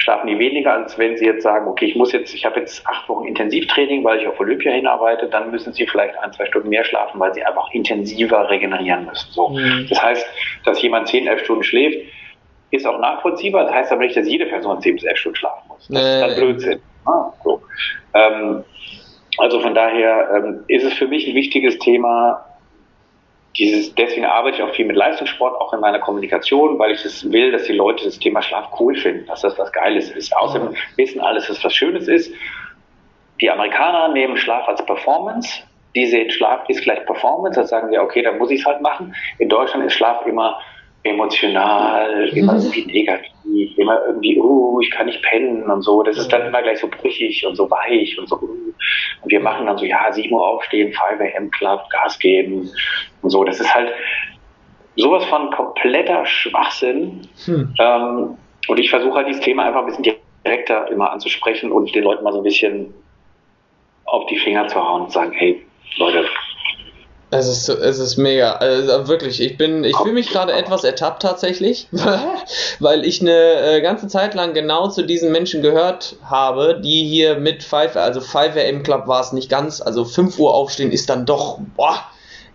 B: schlafen die weniger, als wenn sie jetzt sagen, okay, ich muss jetzt, ich habe jetzt acht Wochen Intensivtraining, weil ich auf Olympia hinarbeite, dann müssen sie vielleicht ein, zwei Stunden mehr schlafen, weil sie einfach intensiver regenerieren müssen. So. Mhm. Das heißt, dass jemand zehn, elf Stunden schläft, ist auch nachvollziehbar. Das heißt aber nicht, dass jede Person 10 bis 11 Stunden schlafen muss. Das äh, ist dann Blödsinn. Ah, so. ähm, also von daher ähm, ist es für mich ein wichtiges Thema. Dieses, deswegen arbeite ich auch viel mit Leistungssport, auch in meiner Kommunikation, weil ich es will, dass die Leute das Thema Schlaf cool finden, dass das was Geiles ist. Außerdem wissen alles, dass was Schönes ist. Die Amerikaner nehmen Schlaf als Performance. Die sehen, Schlaf ist gleich Performance. Da sagen sie, okay, dann muss ich es halt machen. In Deutschland ist Schlaf immer emotional, immer irgendwie negativ, immer irgendwie, uh, ich kann nicht pennen und so. Das ist dann immer gleich so brüchig und so weich und so. Uh. Und wir machen dann so, ja, 7 Uhr aufstehen, 5 AM Club, Gas geben und so. Das ist halt sowas von kompletter Schwachsinn. Hm. Ähm, und ich versuche halt dieses Thema einfach ein bisschen direkter immer anzusprechen und den Leuten mal so ein bisschen auf die Finger zu hauen und sagen, hey, Leute,
A: es ist, es ist mega. Also wirklich, ich bin, ich fühle mich gerade etwas ertappt tatsächlich, weil ich eine äh, ganze Zeit lang genau zu diesen Menschen gehört habe, die hier mit 5, also 5 AM Club war es nicht ganz, also 5 Uhr aufstehen ist dann doch, boah,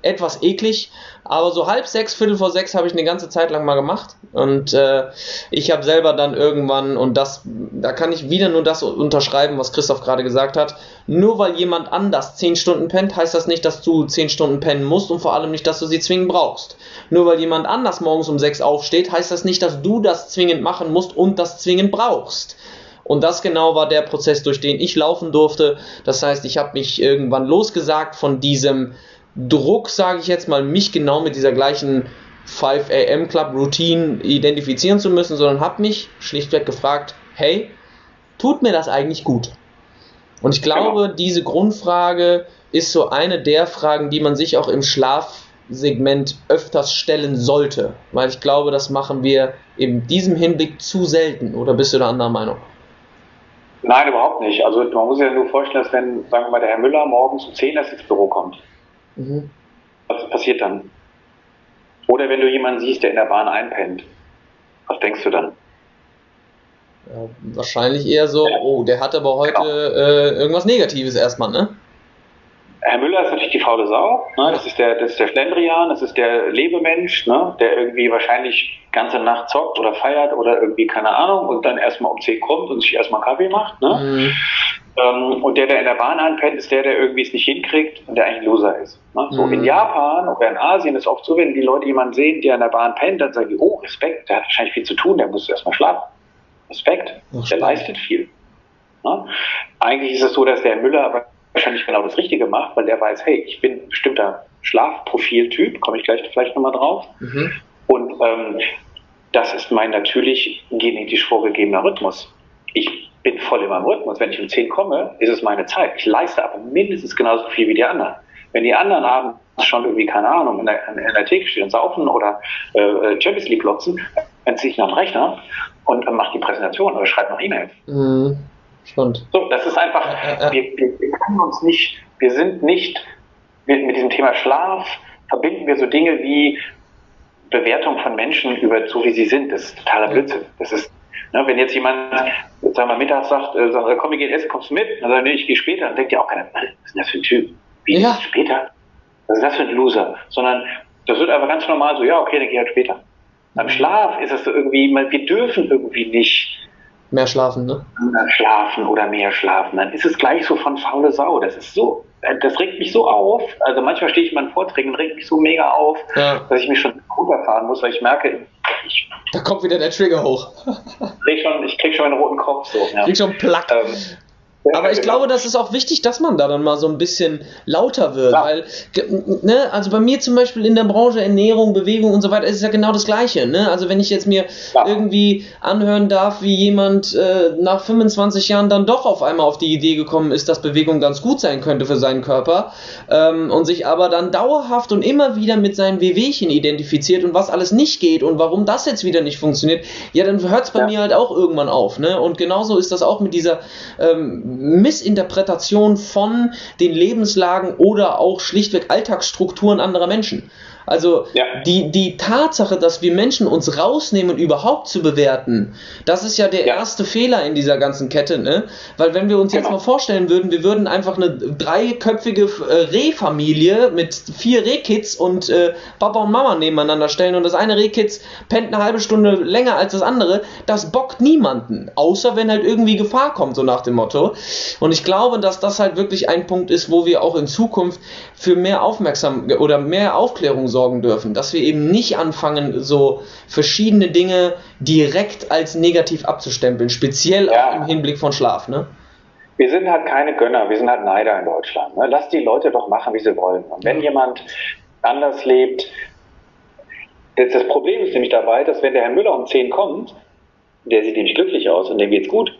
A: etwas eklig. Aber so halb sechs, viertel vor sechs habe ich eine ganze Zeit lang mal gemacht. Und äh, ich habe selber dann irgendwann, und das, da kann ich wieder nur das unterschreiben, was Christoph gerade gesagt hat. Nur weil jemand anders zehn Stunden pennt, heißt das nicht, dass du zehn Stunden pennen musst und vor allem nicht, dass du sie zwingend brauchst. Nur weil jemand anders morgens um sechs aufsteht, heißt das nicht, dass du das zwingend machen musst und das zwingend brauchst. Und das genau war der Prozess, durch den ich laufen durfte. Das heißt, ich habe mich irgendwann losgesagt von diesem Druck, sage ich jetzt mal, mich genau mit dieser gleichen 5 AM Club Routine identifizieren zu müssen, sondern habe mich schlichtweg gefragt, hey, tut mir das eigentlich gut? Und ich glaube, genau. diese Grundfrage ist so eine der Fragen, die man sich auch im Schlafsegment öfters stellen sollte, weil ich glaube, das machen wir in diesem Hinblick zu selten. Oder bist du da anderer Meinung?
B: Nein, überhaupt nicht. Also man muss sich ja nur vorstellen, dass wenn, sagen wir mal, der Herr Müller morgens um 10 erst ins Büro kommt, Mhm. Was passiert dann? Oder wenn du jemanden siehst, der in der Bahn einpennt, was denkst du dann?
A: Ja, wahrscheinlich eher so, oh, der hat aber heute genau. äh, irgendwas Negatives erstmal, ne?
B: Herr Müller ist natürlich die faule Sau. Ne? Das, ist der, das ist der Schlendrian, das ist der Lebemensch, ne? der irgendwie wahrscheinlich ganze Nacht zockt oder feiert oder irgendwie, keine Ahnung, und dann erstmal um 10 kommt und sich erstmal Kaffee macht. Ne? Mhm. Ähm, und der, der in der Bahn anpennt, ist der, der irgendwie es nicht hinkriegt und der eigentlich ein Loser ist. Ne? So mhm. in Japan oder in Asien ist oft so, wenn die Leute jemanden sehen, der in der Bahn pennt, dann sagen die, oh, Respekt, der hat wahrscheinlich viel zu tun, der muss erstmal schlafen. Respekt, Ach, der leistet viel. Ne? Eigentlich ist es so, dass der Müller aber wahrscheinlich genau das Richtige macht, weil der weiß, hey, ich bin ein bestimmter Schlafprofiltyp, komme ich gleich vielleicht nochmal drauf. Mhm. Und ähm, das ist mein natürlich genetisch vorgegebener Rhythmus. Ich bin voll in meinem Rhythmus. Wenn ich um 10 komme, ist es meine Zeit. Ich leiste aber mindestens genauso viel wie die anderen. Wenn die anderen abends schon irgendwie, keine Ahnung, in der, in der Theke stehen und saufen oder äh, Champions League glotzen, dann ziehe ich nach dem Rechner und äh, mache die Präsentation oder schreibe noch E-Mails. Mhm. Spannend. So, das ist einfach, äh, äh. Wir, wir, wir können uns nicht, wir sind nicht, wir, mit diesem Thema Schlaf verbinden wir so Dinge wie Bewertung von Menschen über so wie sie sind. Das ist totaler Blödsinn. Das ist Ne, wenn jetzt jemand, sagen wir, mittags sagt, äh, sagt, komm, wir gehen essen, kommst du mit? Dann sagt er, nee, ich gehe später. Dann denkt ja auch keiner, was ist denn das für ein Typ? Wie ja. später? Was ist das für ein Loser? Sondern das wird einfach ganz normal so, ja, okay, dann geh halt später. Beim Schlaf ist es so irgendwie, wir dürfen irgendwie nicht
A: mehr schlafen, ne?
B: Schlafen oder mehr schlafen. Dann ist es gleich so von faule Sau. Das ist so, das regt mich so auf. Also manchmal stehe ich in meinen Vorträgen und regt mich so mega auf, ja. dass ich mich schon runterfahren muss, weil ich merke, ich.
A: Da kommt wieder der Trigger hoch.
B: krieg schon, ich krieg schon einen roten Kopf. So,
A: ja. Krieg schon Plack. Ähm, Aber ich glaube, das ist auch wichtig, dass man da dann mal so ein bisschen lauter wird, ja. weil, ne, also bei mir zum Beispiel in der Branche Ernährung, Bewegung und so weiter ist es ja genau das Gleiche, ne? Also wenn ich jetzt mir ja. irgendwie anhören darf, wie jemand äh, nach 25 Jahren dann doch auf einmal auf die Idee gekommen ist, dass Bewegung ganz gut sein könnte für seinen Körper ähm, und sich aber dann dauerhaft und immer wieder mit seinen Wehwehchen identifiziert und was alles nicht geht und warum das jetzt wieder nicht funktioniert, ja, dann hört es bei mir halt auch irgendwann auf, ne? Und genauso ist das auch mit dieser ähm, Missinterpretation von den Lebenslagen oder auch schlichtweg Alltagsstrukturen anderer Menschen. Also ja. die, die Tatsache, dass wir Menschen uns rausnehmen, überhaupt zu bewerten, das ist ja der ja. erste Fehler in dieser ganzen Kette, ne? Weil wenn wir uns genau. jetzt mal vorstellen würden, wir würden einfach eine dreiköpfige äh, Rehfamilie mit vier Rehkids und äh, Papa und Mama nebeneinander stellen und das eine Rehkids pennt eine halbe Stunde länger als das andere, das bockt niemanden, außer wenn halt irgendwie Gefahr kommt, so nach dem Motto. Und ich glaube, dass das halt wirklich ein Punkt ist, wo wir auch in Zukunft für mehr Aufmerksamkeit oder mehr Aufklärung sorgen dürfen, dass wir eben nicht anfangen, so verschiedene Dinge direkt als negativ abzustempeln, speziell ja. im Hinblick von Schlaf, ne?
B: Wir sind halt keine Gönner, wir sind halt Neider in Deutschland. Ne? Lass die Leute doch machen, wie sie wollen. Und wenn jemand anders lebt, das, das Problem ist nämlich dabei, dass wenn der Herr Müller um 10 kommt, der sieht nämlich glücklich aus und dem geht's gut.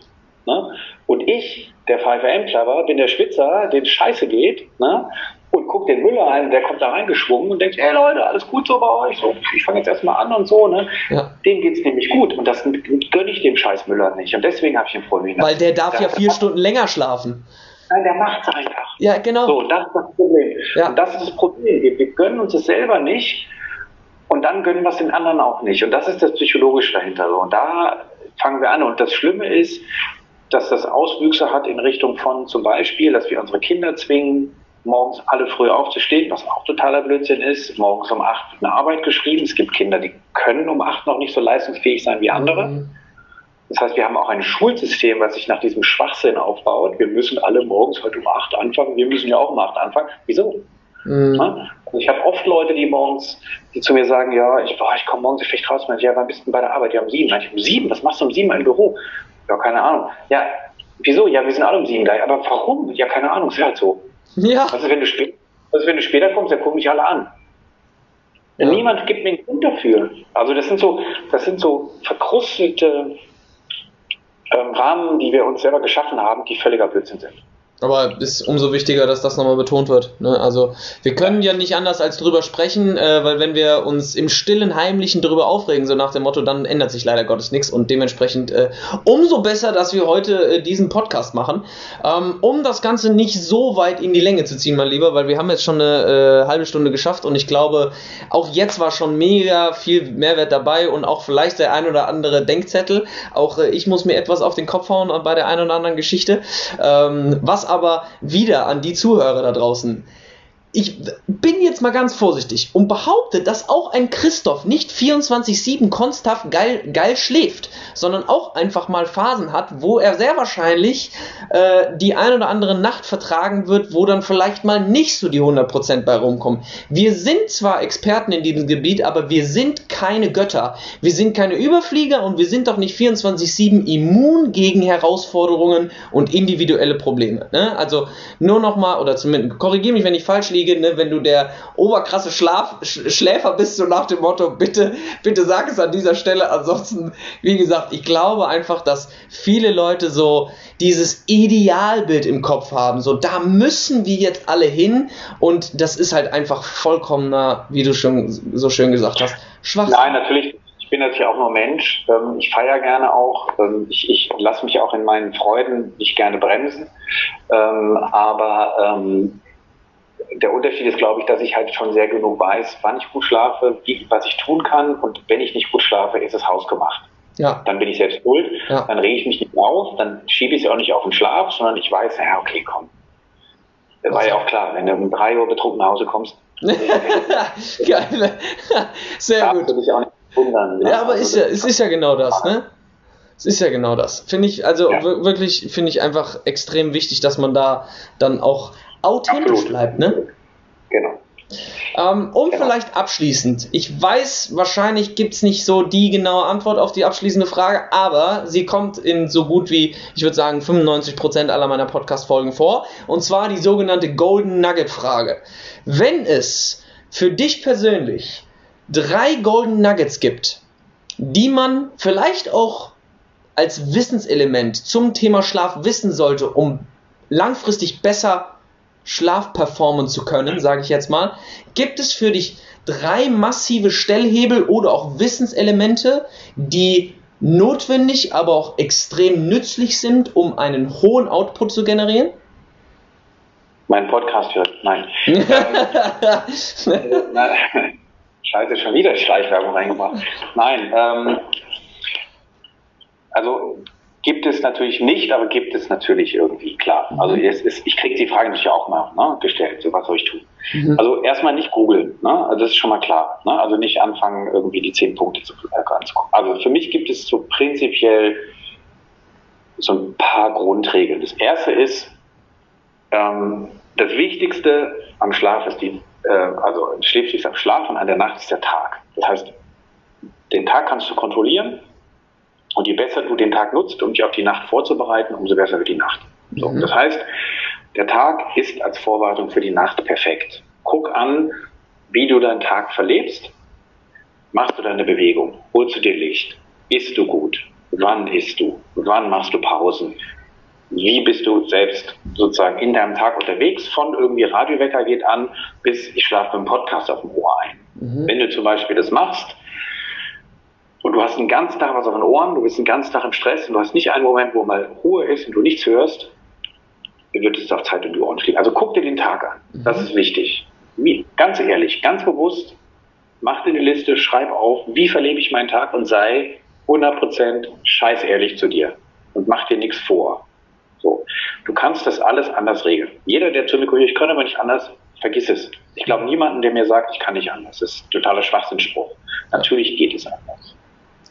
B: Ne? Und ich, der VFM-Klapper, bin der Schwitzer, dem scheiße geht, ne? Und guckt den Müller ein, der kommt da reingeschwungen und denkt, hey Leute, alles gut so bei euch, so, ich fange jetzt erstmal an und so, ne? Ja. Dem geht's nämlich gut und das gönne ich dem scheiß Müller nicht und deswegen habe ich ihn vorhin.
A: Weil der darf ja vier Stunden länger schlafen.
B: Nein, der macht's einfach.
A: Ja, genau.
B: So, das ist das Problem. Ja. Und das ist das Problem. Wir, wir gönnen uns es selber nicht und dann gönnen wir es den anderen auch nicht. Und das ist das Psychologische dahinter. So. Und da fangen wir an. Und das Schlimme ist, dass das Auswüchse hat in Richtung von zum Beispiel, dass wir unsere Kinder zwingen, morgens alle früh aufzustehen, was auch totaler Blödsinn ist. Morgens um acht wird eine Arbeit geschrieben. Es gibt Kinder, die können um acht noch nicht so leistungsfähig sein wie andere. Mhm. Das heißt, wir haben auch ein Schulsystem, was sich nach diesem Schwachsinn aufbaut. Wir müssen alle morgens heute um acht anfangen. Wir müssen ja auch um acht anfangen. Wieso? Mhm. Also ich habe oft Leute, die morgens, die zu mir sagen, ja, ich, ich komme morgens vielleicht raus. Manche, ja, wann bist du bei der Arbeit? Ja, um sieben. Manche, um sieben? Was machst du um sieben im Büro? Ja, keine Ahnung. Ja, wieso? Ja, wir sind alle um sieben da. Aber warum? Ja, keine Ahnung. Ist halt so. Ja. Also wenn du, also wenn du später kommst, dann gucken mich alle an. Ja. Niemand gibt mir einen Grund dafür. Also das sind so, das sind so verkrustete ähm, Rahmen, die wir uns selber geschaffen haben, die völliger Blödsinn sind.
A: Aber ist umso wichtiger, dass das nochmal betont wird. Ne? Also wir können ja nicht anders als drüber sprechen, äh, weil wenn wir uns im stillen, heimlichen drüber aufregen, so nach dem Motto, dann ändert sich leider Gottes nichts und dementsprechend äh, umso besser, dass wir heute äh, diesen Podcast machen, ähm, um das Ganze nicht so weit in die Länge zu ziehen, mein Lieber, weil wir haben jetzt schon eine äh, halbe Stunde geschafft und ich glaube, auch jetzt war schon mega viel Mehrwert dabei und auch vielleicht der ein oder andere Denkzettel. Auch äh, ich muss mir etwas auf den Kopf hauen bei der ein oder anderen Geschichte. Ähm, was aber wieder an die Zuhörer da draußen ich bin jetzt mal ganz vorsichtig und behaupte, dass auch ein Christoph nicht 24-7 konstant geil, geil schläft, sondern auch einfach mal Phasen hat, wo er sehr wahrscheinlich äh, die ein oder andere Nacht vertragen wird, wo dann vielleicht mal nicht so die 100% bei rumkommen. Wir sind zwar Experten in diesem Gebiet, aber wir sind keine Götter. Wir sind keine Überflieger und wir sind doch nicht 24-7 immun gegen Herausforderungen und individuelle Probleme. Ne? Also nur nochmal, oder zumindest korrigiere mich, wenn ich falsch liege, Kollegin, ne, wenn du der oberkrasse Schlaf, Schläfer bist, so nach dem Motto, bitte, bitte sag es an dieser Stelle. Ansonsten, wie gesagt, ich glaube einfach, dass viele Leute so dieses Idealbild im Kopf haben. So, da müssen wir jetzt alle hin. Und das ist halt einfach vollkommener, wie du schon so schön gesagt hast,
B: Schwachsinn. Nein, natürlich ich bin natürlich auch nur Mensch. Ähm, ich feiere gerne auch. Ähm, ich, ich lasse mich auch in meinen Freuden nicht gerne bremsen. Ähm, aber der Unterschied ist, glaube ich, dass ich halt schon sehr genug weiß, wann ich gut schlafe, wie, was ich tun kann und wenn ich nicht gut schlafe, ist es hausgemacht. Ja. Dann bin ich selbst schuld, ja. dann rege ich mich nicht auf, dann schiebe ich es auch nicht auf den Schlaf, sondern ich weiß, ja, okay, komm. Das war ja auch klar, wenn du um drei Uhr betrunken nach Hause kommst.
A: Geil. Sehr gut. Wundern, ne? Ja, aber also ist ja, es ist ja genau das, ne? Es ist ja genau das. Finde ich, also ja. wirklich, finde ich einfach extrem wichtig, dass man da dann auch authentisch Absolut. bleibt, ne?
B: Genau.
A: Ähm, um genau. vielleicht abschließend, ich weiß, wahrscheinlich gibt es nicht so die genaue Antwort auf die abschließende Frage, aber sie kommt in so gut wie, ich würde sagen, 95% aller meiner Podcast-Folgen vor. Und zwar die sogenannte Golden Nugget-Frage. Wenn es für dich persönlich drei Golden Nuggets gibt, die man vielleicht auch als Wissenselement zum Thema Schlaf wissen sollte, um langfristig besser Schlaf performen zu können, sage ich jetzt mal, gibt es für dich drei massive Stellhebel oder auch Wissenselemente, die notwendig, aber auch extrem nützlich sind, um einen hohen Output zu generieren?
B: Mein Podcast hört, nein. Scheiße, schon wieder Schleichwerbung reingemacht. Nein, ähm, also Gibt es natürlich nicht, aber gibt es natürlich irgendwie, klar. Mhm. Also es ist, ich kriege die Frage natürlich auch mal ne, gestellt, so was soll ich tun? Mhm. Also erstmal nicht googeln, ne? also das ist schon mal klar. Ne? Also nicht anfangen, irgendwie die zehn Punkte zu äh, anzugucken. Also für mich gibt es so prinzipiell so ein paar Grundregeln. Das erste ist, ähm, das Wichtigste am Schlaf ist die, äh, also schläfst am Schlaf und an der Nacht ist der Tag. Das heißt, den Tag kannst du kontrollieren, und je besser du den Tag nutzt, um dich auf die Nacht vorzubereiten, umso besser wird die Nacht. So, mhm. Das heißt, der Tag ist als Vorbereitung für die Nacht perfekt. Guck an, wie du deinen Tag verlebst. Machst du deine Bewegung? Holst du dir Licht? Isst du gut? Wann isst du? Wann machst du Pausen? Wie bist du selbst sozusagen in deinem Tag unterwegs? Von irgendwie Radiowecker geht an, bis ich schlafe mit dem Podcast auf dem Ohr ein. Mhm. Wenn du zum Beispiel das machst, und du hast einen ganzen Tag was auf den Ohren, du bist den ganzen Tag im Stress und du hast nicht einen Moment, wo mal Ruhe ist und du nichts hörst, dann wird es auch Zeit um die Ohren fliegen. Also guck dir den Tag an. Mhm. Das ist wichtig. Ganz ehrlich, ganz bewusst, mach dir eine Liste, schreib auf, wie verlebe ich meinen Tag und sei 100% scheiß ehrlich zu dir und mach dir nichts vor. So. Du kannst das alles anders regeln. Jeder, der zu mir kommt, ich kann aber nicht anders, vergiss es. Ich glaube niemanden, der mir sagt, ich kann nicht anders. Das ist totaler Schwachsinnspruch. Natürlich geht es anders.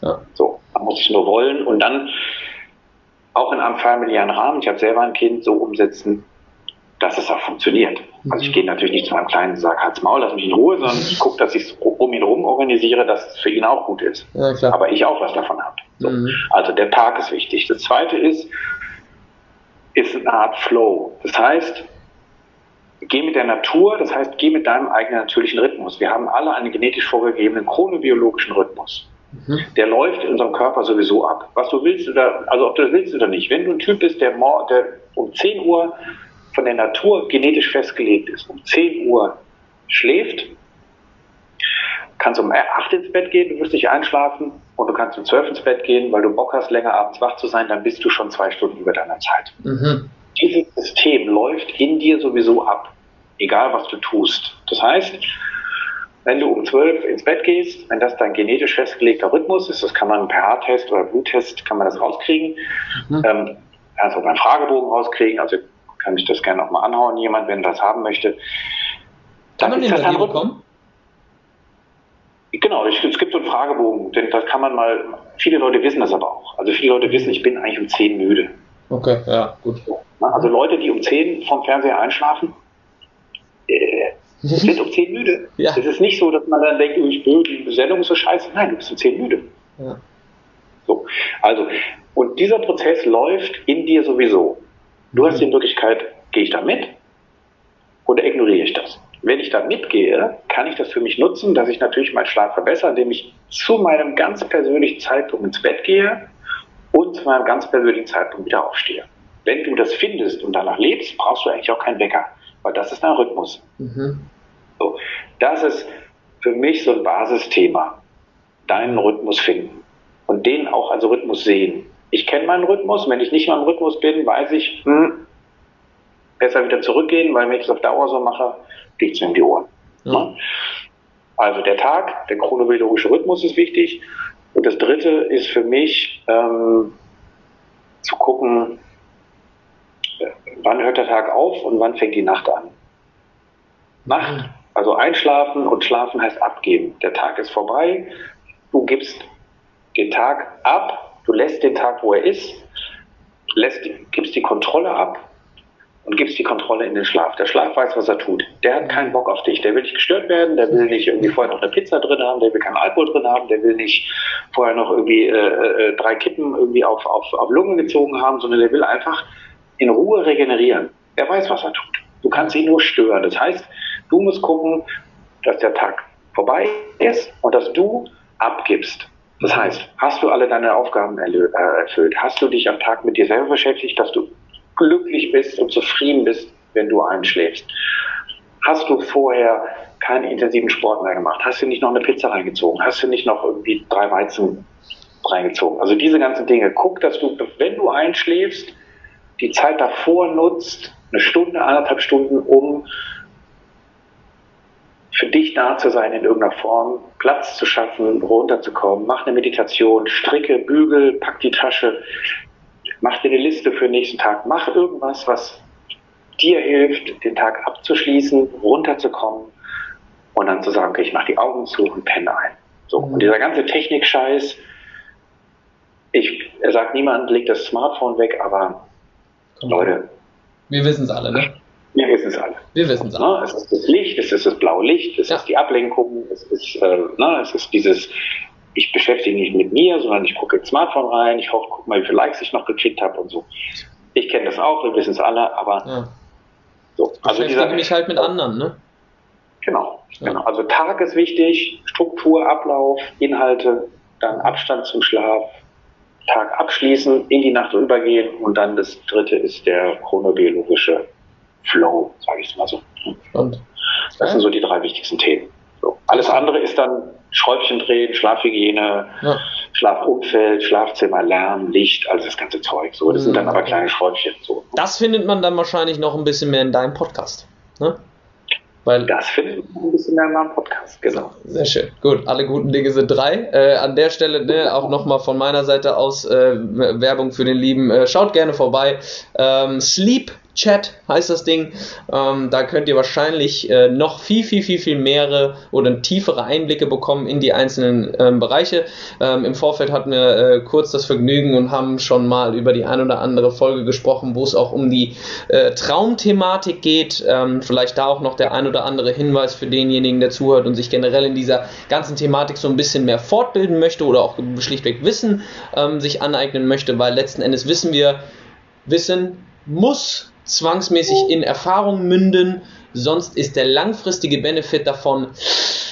B: Ja. So, man muss es nur wollen und dann auch in einem familiären Rahmen, ich habe selber ein Kind, so umsetzen, dass es auch funktioniert. Also ich mhm. gehe natürlich nicht zu meinem Kleinen und sage, halt's Maul, lass mich in Ruhe, sondern ich gucke, dass ich es um ihn herum organisiere, dass es für ihn auch gut ist. Ja, Aber ich auch was davon habe. So. Mhm. Also der Tag ist wichtig. Das zweite ist, ist eine Art Flow. Das heißt, geh mit der Natur, das heißt, geh mit deinem eigenen natürlichen Rhythmus. Wir haben alle einen genetisch vorgegebenen chronobiologischen Rhythmus. Mhm. Der läuft in unserem Körper sowieso ab. Was du willst oder, also ob du das willst oder nicht. Wenn du ein Typ bist, der, der um 10 Uhr von der Natur genetisch festgelegt ist, um 10 Uhr schläft, kannst um 8 ins Bett gehen, du wirst nicht einschlafen und du kannst um 12 ins Bett gehen, weil du Bock hast, länger abends wach zu sein, dann bist du schon zwei Stunden über deiner Zeit. Mhm. Dieses System läuft in dir sowieso ab, egal was du tust. Das heißt, wenn du um 12 ins Bett gehst, wenn das dein genetisch festgelegter Rhythmus ist, das kann man per Haartest oder Bluttest, kann man das rauskriegen. Mhm. Ähm, kannst auch beim Fragebogen rauskriegen, also kann ich das gerne auch mal anhauen, jemand, wenn das haben möchte.
A: Dann kann man den bei dir bekommen?
B: Genau, es gibt so einen Fragebogen, denn das kann man mal, viele Leute wissen das aber auch. Also viele Leute wissen, ich bin eigentlich um 10 müde.
A: Okay, ja, gut.
B: Also Leute, die um 10 vom Fernseher einschlafen, äh, sind um 10 müde. Ja. Es ist nicht so, dass man dann denkt, oh, ich bin die Sendung ist so scheiße. Nein, du bist um 10 müde. Ja. So, also, und dieser Prozess läuft in dir sowieso. Du hast die Möglichkeit, gehe ich da mit oder ignoriere ich das? Wenn ich da mitgehe, kann ich das für mich nutzen, dass ich natürlich meinen Schlaf verbessere, indem ich zu meinem ganz persönlichen Zeitpunkt ins Bett gehe und zu meinem ganz persönlichen Zeitpunkt wieder aufstehe. Wenn du das findest und danach lebst, brauchst du eigentlich auch keinen Wecker, weil das ist ein Rhythmus. Mhm. So, das ist für mich so ein Basisthema. Deinen Rhythmus finden und den auch als Rhythmus sehen. Ich kenne meinen Rhythmus. Wenn ich nicht mal im Rhythmus bin, weiß ich, hm, besser wieder zurückgehen, weil wenn ich es auf Dauer so mache, fliegt es mir in die Ohren. Ja. Also der Tag, der chronobiologische Rhythmus ist wichtig. Und das dritte ist für mich ähm, zu gucken, äh, wann hört der Tag auf und wann fängt die Nacht an. Nacht also einschlafen und schlafen heißt abgeben. Der Tag ist vorbei, du gibst den Tag ab, du lässt den Tag, wo er ist, lässt, gibst die Kontrolle ab und gibst die Kontrolle in den Schlaf. Der Schlaf weiß, was er tut. Der hat keinen Bock auf dich. Der will nicht gestört werden, der will nicht irgendwie vorher noch eine Pizza drin haben, der will keinen Alkohol drin haben, der will nicht vorher noch irgendwie äh, äh, drei Kippen irgendwie auf, auf, auf Lungen gezogen haben, sondern der will einfach in Ruhe regenerieren. Er weiß, was er tut. Du kannst ihn nur stören. Das heißt, du musst gucken, dass der Tag vorbei ist und dass du abgibst. Das heißt, hast du alle deine Aufgaben äh, erfüllt? Hast du dich am Tag mit dir selber beschäftigt, dass du glücklich bist und zufrieden bist, wenn du einschläfst? Hast du vorher keinen intensiven Sport mehr gemacht? Hast du nicht noch eine Pizza reingezogen? Hast du nicht noch irgendwie drei Weizen reingezogen? Also diese ganzen Dinge. Guck, dass du, wenn du einschläfst, die Zeit davor nutzt, eine Stunde, anderthalb Stunden, um für dich da zu sein in irgendeiner Form, Platz zu schaffen, runterzukommen, mach eine Meditation, stricke, bügel, pack die Tasche, mach dir eine Liste für den nächsten Tag, mach irgendwas, was dir hilft, den Tag abzuschließen, runterzukommen und dann zu sagen, okay, ich mach die Augen zu und penne ein. So, und dieser ganze Technik-Scheiß, ich, er sagt niemand, legt das Smartphone weg, aber Leute.
A: Wir wissen es alle, ne?
B: Wir wissen es alle.
A: Wir wissen es alle.
B: Es ist das Licht, es ist das blaue Licht, es ja. ist die Ablenkung, es ist, äh, na, es ist dieses, ich beschäftige mich mit mir, sondern ich gucke ins Smartphone rein, ich hoffe, guck mal, wie viele Likes ich noch gekriegt habe und so. Ich kenne das auch, wir wissen es alle, aber
A: ja. so. Also ich beschäftige mich halt mit anderen, ne?
B: Genau, ja. genau. Also Tag ist wichtig, Struktur, Ablauf, Inhalte, dann Abstand zum Schlaf, Tag abschließen, in die Nacht rübergehen und dann das dritte ist der chronobiologische Flow, sage ich es mal so. Und? Das sind so die drei wichtigsten Themen. So. Alles andere ist dann Schräubchen drehen, Schlafhygiene, ja. Schlafumfeld, Schlafzimmer, Lärm, Licht, alles das ganze Zeug. So, das sind dann aber kleine Schräubchen. So.
A: Das findet man dann wahrscheinlich noch ein bisschen mehr in deinem Podcast. Ne?
B: Weil das findet man ein bisschen mehr in meinem Podcast, genau.
A: Sehr schön. Gut, alle guten Dinge sind drei. Äh, an der Stelle ne, auch nochmal von meiner Seite aus äh, Werbung für den Lieben. Äh, schaut gerne vorbei. Ähm, Sleep Chat heißt das Ding. Ähm, da könnt ihr wahrscheinlich äh, noch viel, viel, viel, viel mehrere oder tiefere Einblicke bekommen in die einzelnen ähm, Bereiche. Ähm, Im Vorfeld hatten wir äh, kurz das Vergnügen und haben schon mal über die ein oder andere Folge gesprochen, wo es auch um die äh, Traumthematik geht. Ähm, vielleicht da auch noch der ein oder andere Hinweis für denjenigen, der zuhört und sich generell in dieser ganzen Thematik so ein bisschen mehr fortbilden möchte oder auch schlichtweg Wissen ähm, sich aneignen möchte, weil letzten Endes wissen wir, Wissen muss zwangsmäßig in Erfahrung münden, sonst ist der langfristige Benefit davon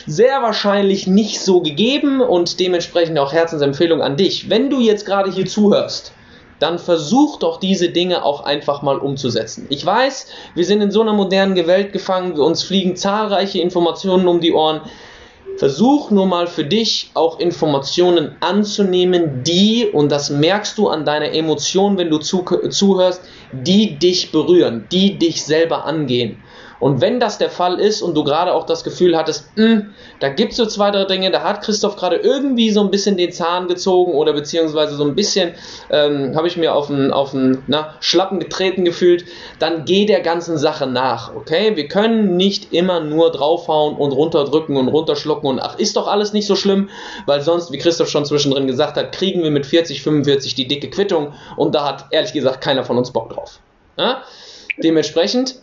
A: sehr wahrscheinlich nicht so gegeben und dementsprechend auch Herzensempfehlung an dich. Wenn du jetzt gerade hier zuhörst, dann versuch doch diese Dinge auch einfach mal umzusetzen. Ich weiß, wir sind in so einer modernen Welt gefangen, uns fliegen zahlreiche Informationen um die Ohren. Versuch nur mal für dich auch Informationen anzunehmen, die, und das merkst du an deiner Emotion, wenn du zu, zuhörst, die dich berühren, die dich selber angehen. Und wenn das der Fall ist und du gerade auch das Gefühl hattest, mh, hm, da gibt es so zwei, drei Dinge, da hat Christoph gerade irgendwie so ein bisschen den Zahn gezogen oder beziehungsweise so ein bisschen ähm, habe ich mir auf einen auf Schlappen getreten gefühlt, dann geh der ganzen Sache nach, okay? Wir können nicht immer nur draufhauen und runterdrücken und runterschlucken und ach, ist doch alles nicht so schlimm, weil sonst, wie Christoph schon zwischendrin gesagt hat, kriegen wir mit 40, 45 die dicke Quittung und da hat ehrlich gesagt keiner von uns Bock drauf. Ja? Dementsprechend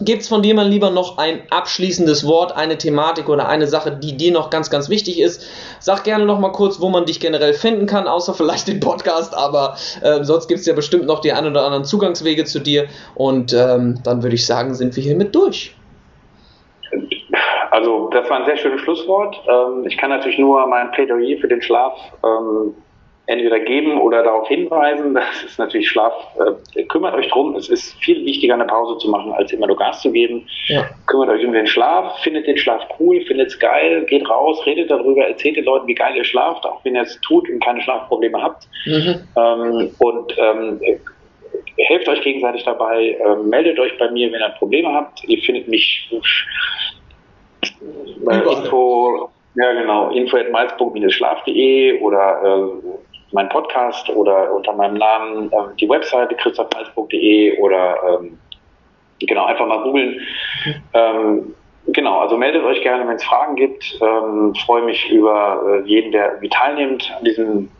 A: Gibt es von dir mal lieber noch ein abschließendes Wort, eine Thematik oder eine Sache, die dir noch ganz, ganz wichtig ist? Sag gerne noch mal kurz, wo man dich generell finden kann, außer vielleicht den Podcast, aber äh, sonst gibt es ja bestimmt noch die ein oder anderen Zugangswege zu dir und ähm, dann würde ich sagen, sind wir hiermit durch.
B: Also das war ein sehr schönes Schlusswort. Ähm, ich kann natürlich nur mein Plädoyer für den Schlaf ähm, entweder geben oder darauf hinweisen. Das ist natürlich Schlaf. Äh, kümmert euch drum. Es ist viel wichtiger, eine Pause zu machen, als immer nur Gas zu geben. Ja. Kümmert euch um den Schlaf. Findet den Schlaf cool, findet es geil. Geht raus, redet darüber, erzählt den Leuten, wie geil ihr schlaft, auch wenn ihr es tut und keine Schlafprobleme habt. Mhm. Ähm, und ähm, helft euch gegenseitig dabei. Ähm, meldet euch bei mir, wenn ihr Probleme habt. Ihr findet mich bei Info ja, genau. info schlafde oder äh, mein Podcast oder unter meinem Namen äh, die Webseite christophmalz.de oder ähm, genau, einfach mal googeln. Ähm, genau, also meldet euch gerne, wenn es Fragen gibt. Ähm, freue mich über äh, jeden, der irgendwie teilnimmt an diesem,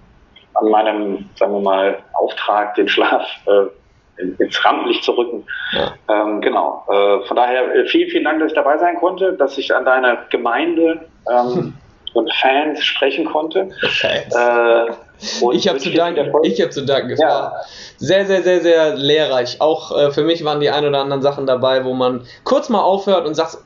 B: an meinem, sagen wir mal, Auftrag, den Schlaf äh, ins Rampenlicht zu rücken. Ja. Ähm, genau. Äh, von daher äh, vielen, vielen Dank, dass ich dabei sein konnte, dass ich an deiner Gemeinde ähm, und Fans sprechen konnte.
A: Fans. Äh, ich habe zu danken. Ich habe zu danken. Es ja. war sehr, sehr, sehr, sehr lehrreich. Auch äh, für mich waren die ein oder anderen Sachen dabei, wo man kurz mal aufhört und sagt,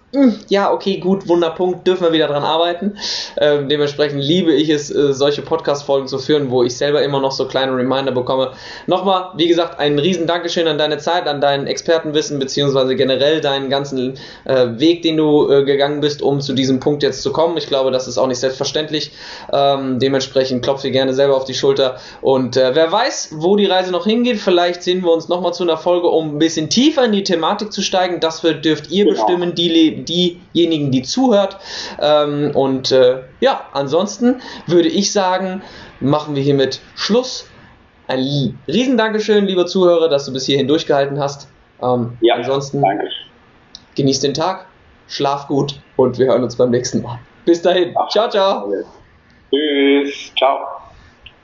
A: ja, okay, gut, Wunderpunkt, dürfen wir wieder dran arbeiten. Ähm, dementsprechend liebe ich es, äh, solche Podcast-Folgen zu führen, wo ich selber immer noch so kleine Reminder bekomme. Nochmal, wie gesagt, ein riesen Dankeschön an deine Zeit, an dein Expertenwissen, beziehungsweise generell deinen ganzen äh, Weg, den du äh, gegangen bist, um zu diesem Punkt jetzt zu kommen. Ich glaube, das ist auch nicht selbstverständlich. Ähm, dementsprechend klopfe ich gerne selber auf die Schulter. Und äh, wer weiß, wo die Reise noch hingeht, vielleicht sehen wir uns nochmal zu einer Folge, um ein bisschen tiefer in die Thematik zu steigen. Das dürft ihr genau. bestimmen, die diejenigen, die zuhört. Ähm, und äh, ja, ansonsten würde ich sagen, machen wir hiermit Schluss. Ein riesen Dankeschön, lieber Zuhörer, dass du bis hierhin durchgehalten hast. Ähm, ja, ansonsten danke. genießt den Tag, schlaf gut und wir hören uns beim nächsten Mal. Bis dahin. Ciao, ciao.
B: Tschüss. Ciao.